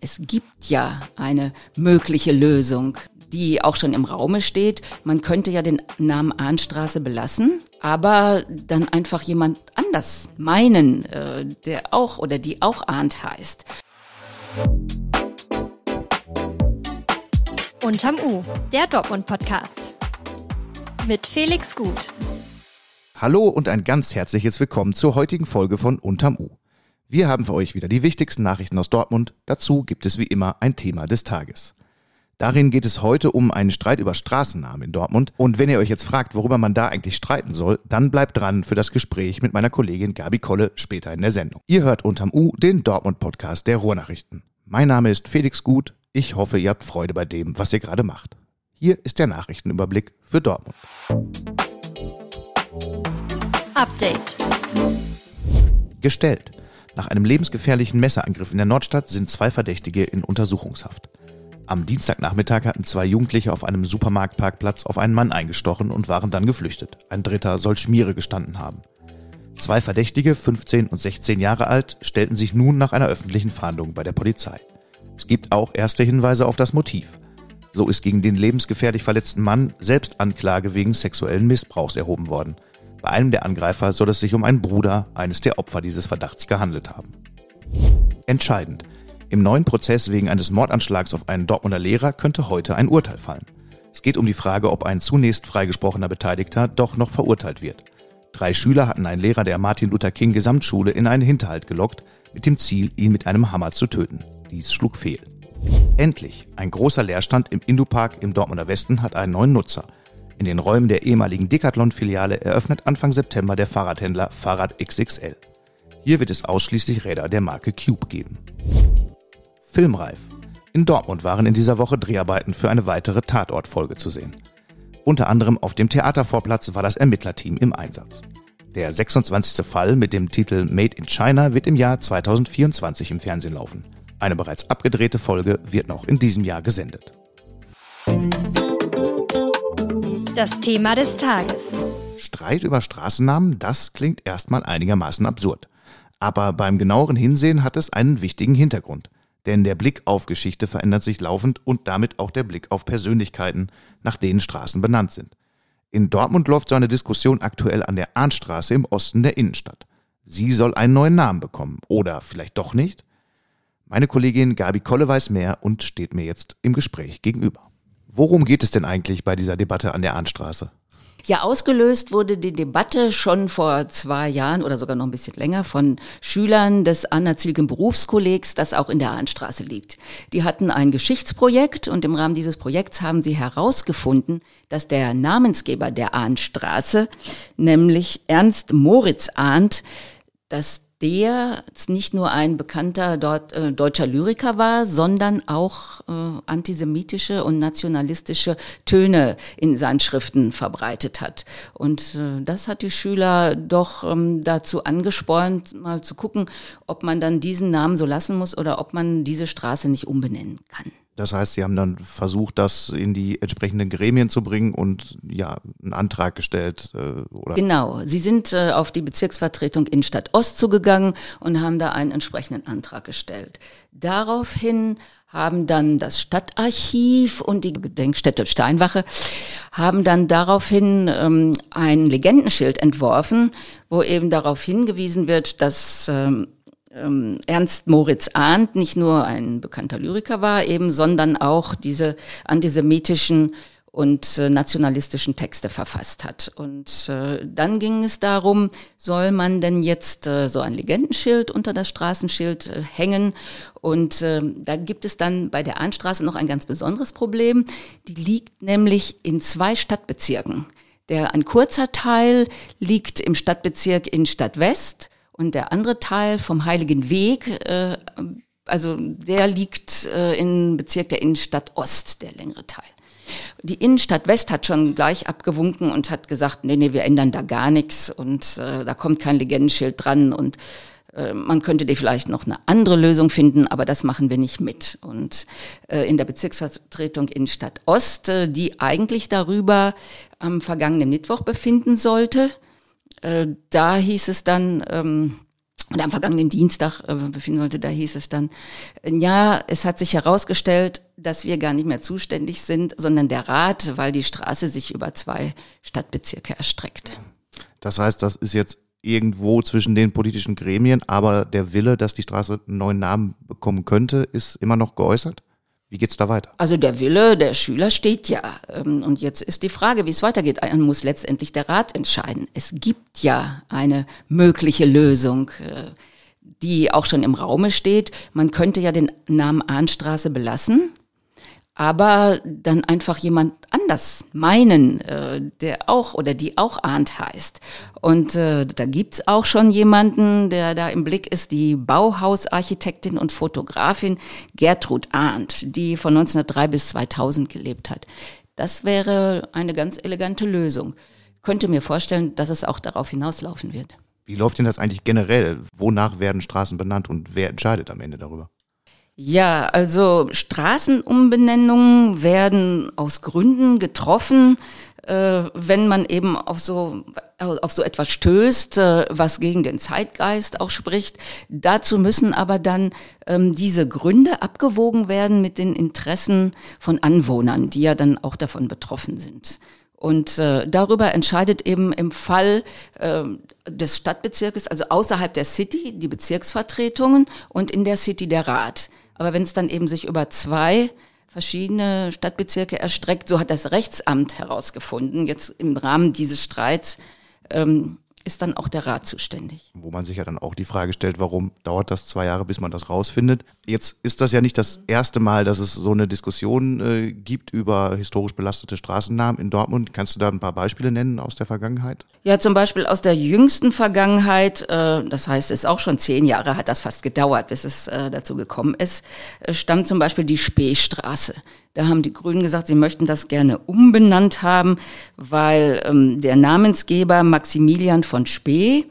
Es gibt ja eine mögliche Lösung, die auch schon im Raume steht. Man könnte ja den Namen Ahnstraße belassen, aber dann einfach jemand anders meinen, äh, der auch oder die auch Ahnt heißt. Unterm U, der Dortmund-Podcast. Mit Felix Gut. Hallo und ein ganz herzliches Willkommen zur heutigen Folge von Unterm U. Wir haben für euch wieder die wichtigsten Nachrichten aus Dortmund. Dazu gibt es wie immer ein Thema des Tages. Darin geht es heute um einen Streit über Straßennamen in Dortmund. Und wenn ihr euch jetzt fragt, worüber man da eigentlich streiten soll, dann bleibt dran für das Gespräch mit meiner Kollegin Gabi Kolle später in der Sendung. Ihr hört unterm U den Dortmund-Podcast der Ruhrnachrichten. Mein Name ist Felix Gut. Ich hoffe, ihr habt Freude bei dem, was ihr gerade macht. Hier ist der Nachrichtenüberblick für Dortmund. Update. Gestellt. Nach einem lebensgefährlichen Messerangriff in der Nordstadt sind zwei Verdächtige in Untersuchungshaft. Am Dienstagnachmittag hatten zwei Jugendliche auf einem Supermarktparkplatz auf einen Mann eingestochen und waren dann geflüchtet. Ein dritter soll Schmiere gestanden haben. Zwei Verdächtige, 15 und 16 Jahre alt, stellten sich nun nach einer öffentlichen Fahndung bei der Polizei. Es gibt auch erste Hinweise auf das Motiv. So ist gegen den lebensgefährlich verletzten Mann selbst Anklage wegen sexuellen Missbrauchs erhoben worden. Bei einem der Angreifer soll es sich um einen Bruder eines der Opfer dieses Verdachts gehandelt haben. Entscheidend. Im neuen Prozess wegen eines Mordanschlags auf einen Dortmunder Lehrer könnte heute ein Urteil fallen. Es geht um die Frage, ob ein zunächst freigesprochener Beteiligter doch noch verurteilt wird. Drei Schüler hatten einen Lehrer der Martin Luther King Gesamtschule in einen Hinterhalt gelockt, mit dem Ziel, ihn mit einem Hammer zu töten. Dies schlug fehl. Endlich, ein großer Leerstand im Indupark im Dortmunder Westen hat einen neuen Nutzer – in den Räumen der ehemaligen Decathlon-Filiale eröffnet Anfang September der Fahrradhändler Fahrrad XXL. Hier wird es ausschließlich Räder der Marke Cube geben. Filmreif. In Dortmund waren in dieser Woche Dreharbeiten für eine weitere Tatortfolge zu sehen. Unter anderem auf dem Theatervorplatz war das Ermittlerteam im Einsatz. Der 26. Fall mit dem Titel Made in China wird im Jahr 2024 im Fernsehen laufen. Eine bereits abgedrehte Folge wird noch in diesem Jahr gesendet. Das Thema des Tages. Streit über Straßennamen, das klingt erstmal einigermaßen absurd. Aber beim genaueren Hinsehen hat es einen wichtigen Hintergrund. Denn der Blick auf Geschichte verändert sich laufend und damit auch der Blick auf Persönlichkeiten, nach denen Straßen benannt sind. In Dortmund läuft so eine Diskussion aktuell an der Arnstraße im Osten der Innenstadt. Sie soll einen neuen Namen bekommen. Oder vielleicht doch nicht? Meine Kollegin Gabi Kolle weiß mehr und steht mir jetzt im Gespräch gegenüber. Worum geht es denn eigentlich bei dieser Debatte an der Ahnstraße? Ja, ausgelöst wurde die Debatte schon vor zwei Jahren oder sogar noch ein bisschen länger von Schülern des Anna-Zielgen Berufskollegs, das auch in der Ahnstraße liegt. Die hatten ein Geschichtsprojekt und im Rahmen dieses Projekts haben sie herausgefunden, dass der Namensgeber der Ahnstraße, nämlich Ernst Moritz Ahnt, dass der nicht nur ein bekannter dort, äh, deutscher Lyriker war, sondern auch äh, antisemitische und nationalistische Töne in seinen Schriften verbreitet hat. Und äh, das hat die Schüler doch ähm, dazu angespornt, mal zu gucken, ob man dann diesen Namen so lassen muss oder ob man diese Straße nicht umbenennen kann. Das heißt, Sie haben dann versucht, das in die entsprechenden Gremien zu bringen und ja, einen Antrag gestellt, äh, oder? Genau. Sie sind äh, auf die Bezirksvertretung in Stadt Ost zugegangen und haben da einen entsprechenden Antrag gestellt. Daraufhin haben dann das Stadtarchiv und die Gedenkstätte Steinwache haben dann daraufhin ähm, ein Legendenschild entworfen, wo eben darauf hingewiesen wird, dass ähm, ähm, Ernst Moritz Arndt nicht nur ein bekannter Lyriker war, eben, sondern auch diese antisemitischen und äh, nationalistischen Texte verfasst hat. Und äh, dann ging es darum, soll man denn jetzt äh, so ein Legendenschild unter das Straßenschild äh, hängen? Und äh, da gibt es dann bei der Ahnstraße noch ein ganz besonderes Problem. Die liegt nämlich in zwei Stadtbezirken. Der, ein kurzer Teil liegt im Stadtbezirk in Stadtwest und der andere Teil vom Heiligen Weg, äh, also der liegt äh, im Bezirk der Innenstadt Ost, der längere Teil. Die Innenstadt West hat schon gleich abgewunken und hat gesagt, nee, nee, wir ändern da gar nichts und äh, da kommt kein Legendenschild dran und äh, man könnte dir vielleicht noch eine andere Lösung finden, aber das machen wir nicht mit. Und äh, in der Bezirksvertretung Innenstadt Ost, äh, die eigentlich darüber am vergangenen Mittwoch befinden sollte, äh, da hieß es dann, ähm, und am vergangenen Dienstag äh, befinden sollte, da hieß es dann, ja, es hat sich herausgestellt, dass wir gar nicht mehr zuständig sind, sondern der Rat, weil die Straße sich über zwei Stadtbezirke erstreckt. Das heißt, das ist jetzt irgendwo zwischen den politischen Gremien, aber der Wille, dass die Straße einen neuen Namen bekommen könnte, ist immer noch geäußert? Wie geht's da weiter? Also der Wille der Schüler steht ja. Ähm, und jetzt ist die Frage, wie es weitergeht. Dann muss letztendlich der Rat entscheiden. Es gibt ja eine mögliche Lösung, äh, die auch schon im Raume steht. Man könnte ja den Namen Ahnstraße belassen aber dann einfach jemand anders meinen, äh, der auch oder die auch Arndt heißt. Und äh, da gibt's auch schon jemanden, der da im Blick ist, die Bauhausarchitektin und Fotografin Gertrud Arndt, die von 1903 bis 2000 gelebt hat. Das wäre eine ganz elegante Lösung. Könnte mir vorstellen, dass es auch darauf hinauslaufen wird. Wie läuft denn das eigentlich generell? Wonach werden Straßen benannt und wer entscheidet am Ende darüber? Ja, also Straßenumbenennungen werden aus Gründen getroffen, äh, wenn man eben auf so auf so etwas stößt, äh, was gegen den Zeitgeist auch spricht. Dazu müssen aber dann ähm, diese Gründe abgewogen werden mit den Interessen von Anwohnern, die ja dann auch davon betroffen sind. Und äh, darüber entscheidet eben im Fall äh, des Stadtbezirkes, also außerhalb der City, die Bezirksvertretungen und in der City der Rat. Aber wenn es dann eben sich über zwei verschiedene Stadtbezirke erstreckt, so hat das Rechtsamt herausgefunden, jetzt im Rahmen dieses Streits, ähm, ist dann auch der Rat zuständig. Wo man sich ja dann auch die Frage stellt, warum dauert das zwei Jahre, bis man das rausfindet? Jetzt ist das ja nicht das erste Mal, dass es so eine Diskussion äh, gibt über historisch belastete Straßennamen in Dortmund. Kannst du da ein paar Beispiele nennen aus der Vergangenheit? Ja, zum Beispiel aus der jüngsten Vergangenheit, äh, das heißt, es ist auch schon zehn Jahre hat das fast gedauert, bis es äh, dazu gekommen ist, äh, stammt zum Beispiel die Speestraße. Da haben die Grünen gesagt, sie möchten das gerne umbenannt haben, weil ähm, der Namensgeber Maximilian von Spee,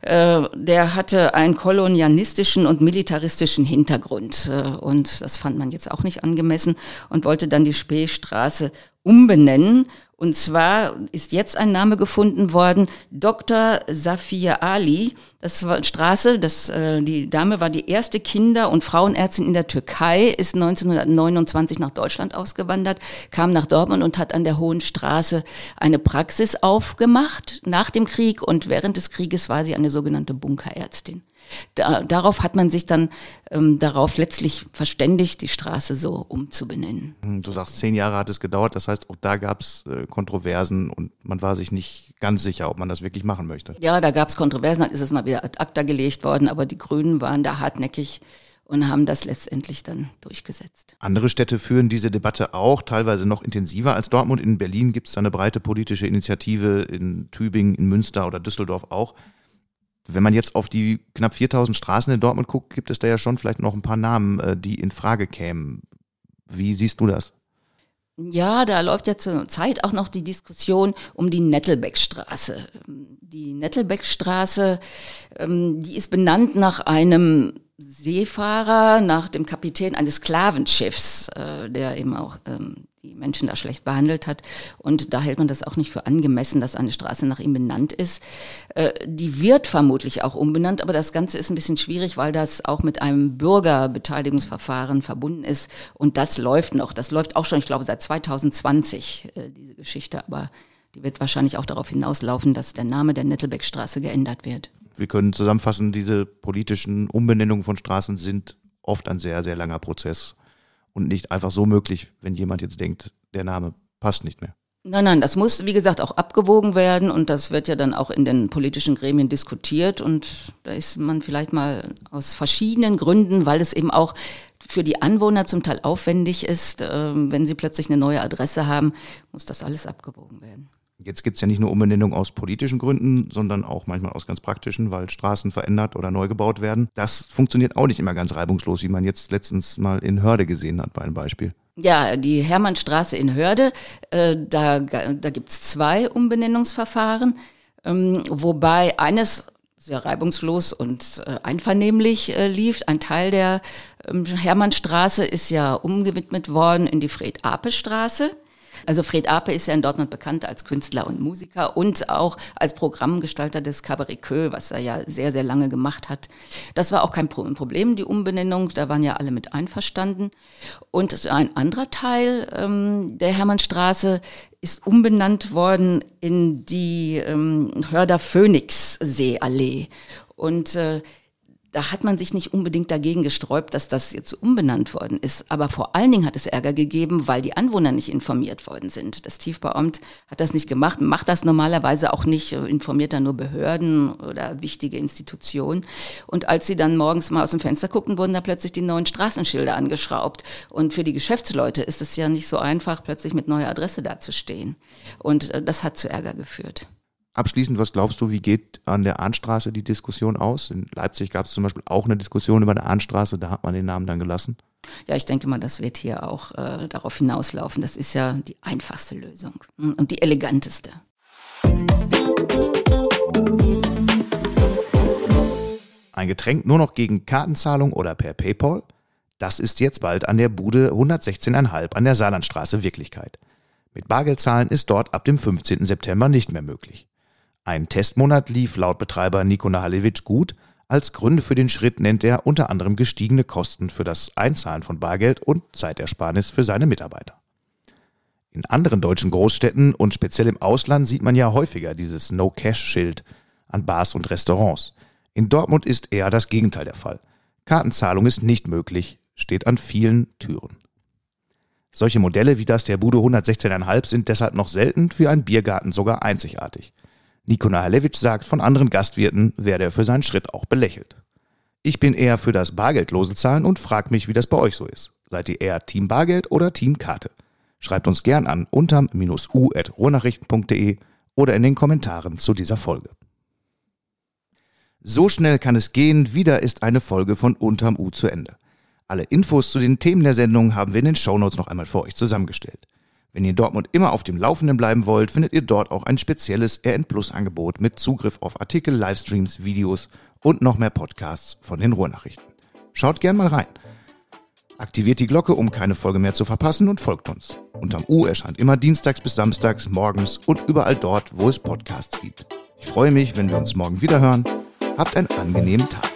äh, der hatte einen kolonialistischen und militaristischen Hintergrund. Äh, und das fand man jetzt auch nicht angemessen und wollte dann die Speestraße umbenennen. Und zwar ist jetzt ein Name gefunden worden, Dr. Safia Ali. Das war Straße, das, äh, die Dame war die erste Kinder- und Frauenärztin in der Türkei, ist 1929 nach Deutschland ausgewandert, kam nach Dortmund und hat an der Hohen Straße eine Praxis aufgemacht nach dem Krieg und während des Krieges war sie eine sogenannte Bunkerärztin. Da, darauf hat man sich dann ähm, darauf letztlich verständigt, die Straße so umzubenennen. Du sagst, zehn Jahre hat es gedauert, das heißt, auch da gab es äh, Kontroversen und man war sich nicht ganz sicher, ob man das wirklich machen möchte. Ja, da gab es Kontroversen, dann ist es mal wieder ad acta gelegt worden, aber die Grünen waren da hartnäckig und haben das letztendlich dann durchgesetzt. Andere Städte führen diese Debatte auch, teilweise noch intensiver als Dortmund. In Berlin gibt es eine breite politische Initiative, in Tübingen, in Münster oder Düsseldorf auch. Wenn man jetzt auf die knapp 4000 Straßen in Dortmund guckt, gibt es da ja schon vielleicht noch ein paar Namen, äh, die in Frage kämen. Wie siehst du das? Ja, da läuft ja zur Zeit auch noch die Diskussion um die Nettelbeckstraße. Die Nettelbeckstraße, ähm, die ist benannt nach einem Seefahrer, nach dem Kapitän eines Sklavenschiffs, äh, der eben auch ähm, die Menschen da schlecht behandelt hat. Und da hält man das auch nicht für angemessen, dass eine Straße nach ihm benannt ist. Äh, die wird vermutlich auch umbenannt, aber das Ganze ist ein bisschen schwierig, weil das auch mit einem Bürgerbeteiligungsverfahren verbunden ist. Und das läuft noch. Das läuft auch schon, ich glaube, seit 2020, äh, diese Geschichte. Aber die wird wahrscheinlich auch darauf hinauslaufen, dass der Name der Nettelbeckstraße geändert wird. Wir können zusammenfassen, diese politischen Umbenennungen von Straßen sind oft ein sehr, sehr langer Prozess und nicht einfach so möglich, wenn jemand jetzt denkt, der Name passt nicht mehr. Nein, nein, das muss, wie gesagt, auch abgewogen werden und das wird ja dann auch in den politischen Gremien diskutiert und da ist man vielleicht mal aus verschiedenen Gründen, weil es eben auch für die Anwohner zum Teil aufwendig ist, äh, wenn sie plötzlich eine neue Adresse haben, muss das alles abgewogen werden. Jetzt gibt es ja nicht nur Umbenennung aus politischen Gründen, sondern auch manchmal aus ganz praktischen, weil Straßen verändert oder neu gebaut werden. Das funktioniert auch nicht immer ganz reibungslos, wie man jetzt letztens mal in Hörde gesehen hat bei einem Beispiel. Ja, die Hermannstraße in Hörde, äh, da, da gibt es zwei Umbenennungsverfahren, ähm, wobei eines sehr reibungslos und äh, einvernehmlich äh, lief. Ein Teil der ähm, Hermannstraße ist ja umgewidmet worden in die Fred-Ape-Straße. Also Fred Ape ist ja in Dortmund bekannt als Künstler und Musiker und auch als Programmgestalter des Cabaret Queue, was er ja sehr, sehr lange gemacht hat. Das war auch kein Problem, die Umbenennung. Da waren ja alle mit einverstanden. Und ein anderer Teil ähm, der Hermannstraße ist umbenannt worden in die ähm, Hörder Phoenix Seeallee. Und äh, da hat man sich nicht unbedingt dagegen gesträubt, dass das jetzt umbenannt worden ist. Aber vor allen Dingen hat es Ärger gegeben, weil die Anwohner nicht informiert worden sind. Das Tiefbauamt hat das nicht gemacht, macht das normalerweise auch nicht, informiert dann nur Behörden oder wichtige Institutionen. Und als sie dann morgens mal aus dem Fenster guckten, wurden da plötzlich die neuen Straßenschilder angeschraubt. Und für die Geschäftsleute ist es ja nicht so einfach, plötzlich mit neuer Adresse dazustehen. Und äh, das hat zu Ärger geführt. Abschließend, was glaubst du, wie geht an der Ahnstraße die Diskussion aus? In Leipzig gab es zum Beispiel auch eine Diskussion über eine Ahnstraße, da hat man den Namen dann gelassen. Ja, ich denke mal, das wird hier auch äh, darauf hinauslaufen. Das ist ja die einfachste Lösung und die eleganteste. Ein Getränk nur noch gegen Kartenzahlung oder per PayPal? Das ist jetzt bald an der Bude 116,5 an der Saarlandstraße Wirklichkeit. Mit Bargeldzahlen ist dort ab dem 15. September nicht mehr möglich. Ein Testmonat lief laut Betreiber Niko Nahalewitsch gut. Als Gründe für den Schritt nennt er unter anderem gestiegene Kosten für das Einzahlen von Bargeld und Zeitersparnis für seine Mitarbeiter. In anderen deutschen Großstädten und speziell im Ausland sieht man ja häufiger dieses No-Cash-Schild an Bars und Restaurants. In Dortmund ist eher das Gegenteil der Fall. Kartenzahlung ist nicht möglich, steht an vielen Türen. Solche Modelle wie das der Bude 116,5 sind deshalb noch selten, für einen Biergarten sogar einzigartig. Niko Nahalewitsch sagt, von anderen Gastwirten werde er für seinen Schritt auch belächelt. Ich bin eher für das bargeldlose Zahlen und frag mich, wie das bei euch so ist. Seid ihr eher Team Bargeld oder Team Karte? Schreibt uns gern an unterm-u.ruhrnachrichten.de oder in den Kommentaren zu dieser Folge. So schnell kann es gehen, wieder ist eine Folge von Unterm U zu Ende. Alle Infos zu den Themen der Sendung haben wir in den Shownotes noch einmal für euch zusammengestellt. Wenn ihr Dortmund immer auf dem Laufenden bleiben wollt, findet ihr dort auch ein spezielles RN Plus Angebot mit Zugriff auf Artikel, Livestreams, Videos und noch mehr Podcasts von den Ruhrnachrichten. Schaut gern mal rein. Aktiviert die Glocke, um keine Folge mehr zu verpassen und folgt uns. Unterm U erscheint immer dienstags bis samstags morgens und überall dort, wo es Podcasts gibt. Ich freue mich, wenn wir uns morgen wieder hören. Habt einen angenehmen Tag.